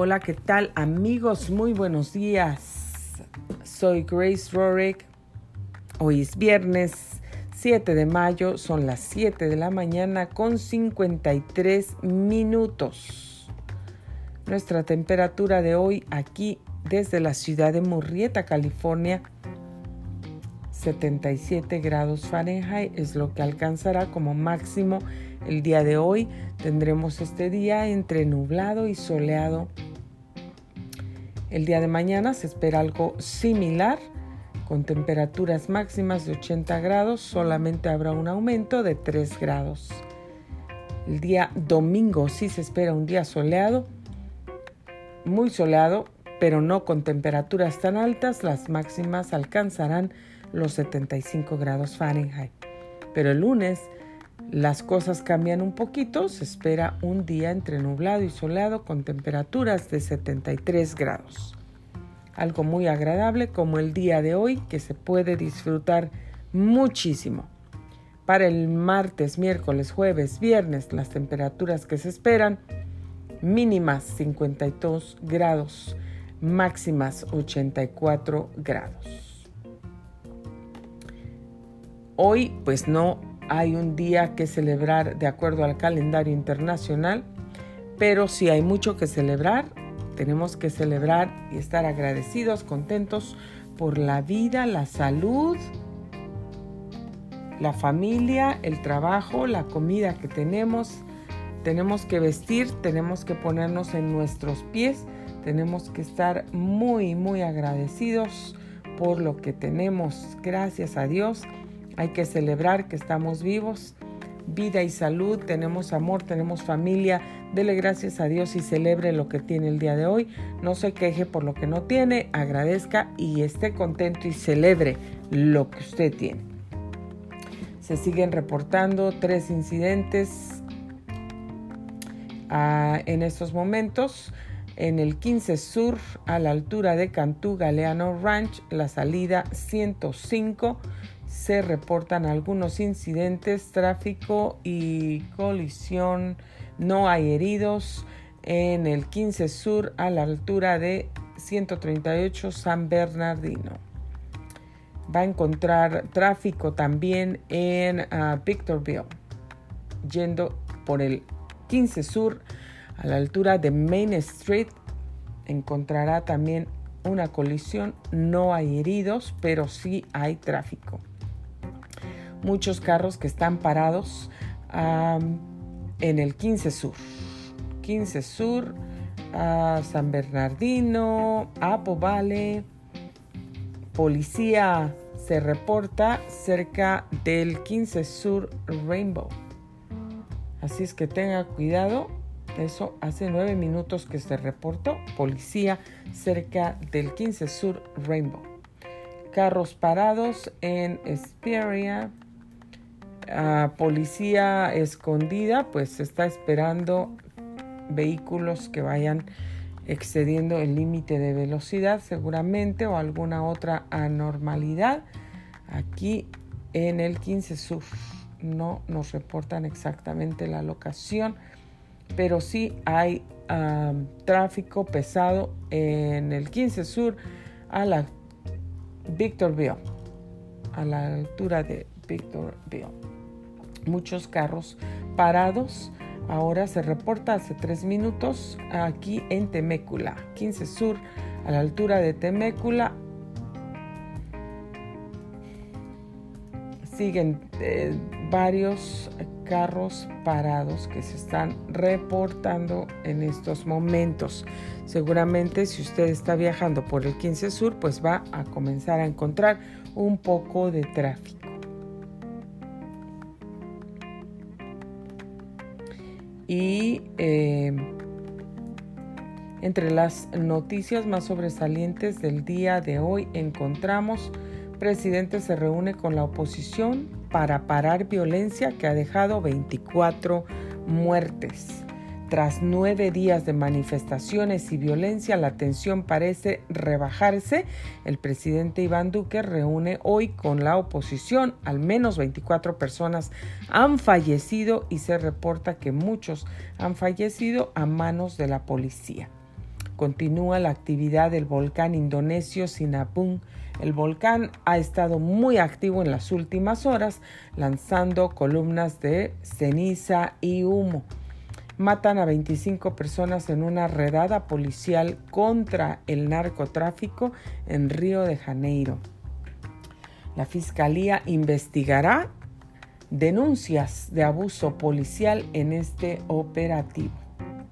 Hola, ¿qué tal amigos? Muy buenos días. Soy Grace Rorick. Hoy es viernes 7 de mayo, son las 7 de la mañana con 53 minutos. Nuestra temperatura de hoy aquí desde la ciudad de Murrieta, California, 77 grados Fahrenheit es lo que alcanzará como máximo el día de hoy. Tendremos este día entre nublado y soleado el día de mañana se espera algo similar, con temperaturas máximas de 80 grados, solamente habrá un aumento de 3 grados. El día domingo sí se espera un día soleado, muy soleado, pero no con temperaturas tan altas, las máximas alcanzarán los 75 grados Fahrenheit. Pero el lunes las cosas cambian un poquito, se espera un día entre nublado y soleado con temperaturas de 73 grados. Algo muy agradable como el día de hoy que se puede disfrutar muchísimo. Para el martes, miércoles, jueves, viernes, las temperaturas que se esperan mínimas 52 grados, máximas 84 grados. Hoy pues no hay un día que celebrar de acuerdo al calendario internacional, pero sí hay mucho que celebrar. Tenemos que celebrar y estar agradecidos, contentos por la vida, la salud, la familia, el trabajo, la comida que tenemos. Tenemos que vestir, tenemos que ponernos en nuestros pies, tenemos que estar muy, muy agradecidos por lo que tenemos. Gracias a Dios hay que celebrar que estamos vivos, vida y salud, tenemos amor, tenemos familia. Dele gracias a Dios y celebre lo que tiene el día de hoy. No se queje por lo que no tiene, agradezca y esté contento y celebre lo que usted tiene. Se siguen reportando tres incidentes ah, en estos momentos. En el 15 Sur, a la altura de Cantú Galeano Ranch, la salida 105 se reportan algunos incidentes, tráfico y colisión. No hay heridos en el 15 Sur a la altura de 138 San Bernardino. Va a encontrar tráfico también en ah, Victorville, yendo por el 15 Sur a la altura de Main Street. Encontrará también una colisión. No hay heridos, pero sí hay tráfico muchos carros que están parados en el 15 Sur. 15 Sur, San Bernardino, Apo Vale. Policía se reporta cerca del 15 Sur Rainbow. Así es que tenga cuidado. Eso hace nueve minutos que se reportó. Policía cerca del 15 Sur Rainbow. Carros parados en Esperia, policía escondida pues está esperando vehículos que vayan excediendo el límite de velocidad seguramente o alguna otra anormalidad aquí en el 15 Sur. No nos reportan exactamente la locación, pero sí hay tráfico pesado en el 15 Sur a la Victorville, a la altura de Victorville muchos carros parados. Ahora se reporta hace tres minutos aquí en Temécula, 15 Sur, a la altura de Temécula. Siguen eh, varios carros parados que se están reportando en estos momentos. Seguramente si usted está viajando por el 15 Sur, pues va a comenzar a encontrar un poco de tráfico. Y eh, entre las noticias más sobresalientes del día de hoy encontramos, presidente se reúne con la oposición para parar violencia que ha dejado 24 muertes. Tras nueve días de manifestaciones y violencia, la tensión parece rebajarse. El presidente Iván Duque reúne hoy con la oposición. Al menos 24 personas han fallecido y se reporta que muchos han fallecido a manos de la policía. Continúa la actividad del volcán indonesio Sinabung. El volcán ha estado muy activo en las últimas horas, lanzando columnas de ceniza y humo. Matan a 25 personas en una redada policial contra el narcotráfico en Río de Janeiro. La Fiscalía investigará denuncias de abuso policial en este operativo.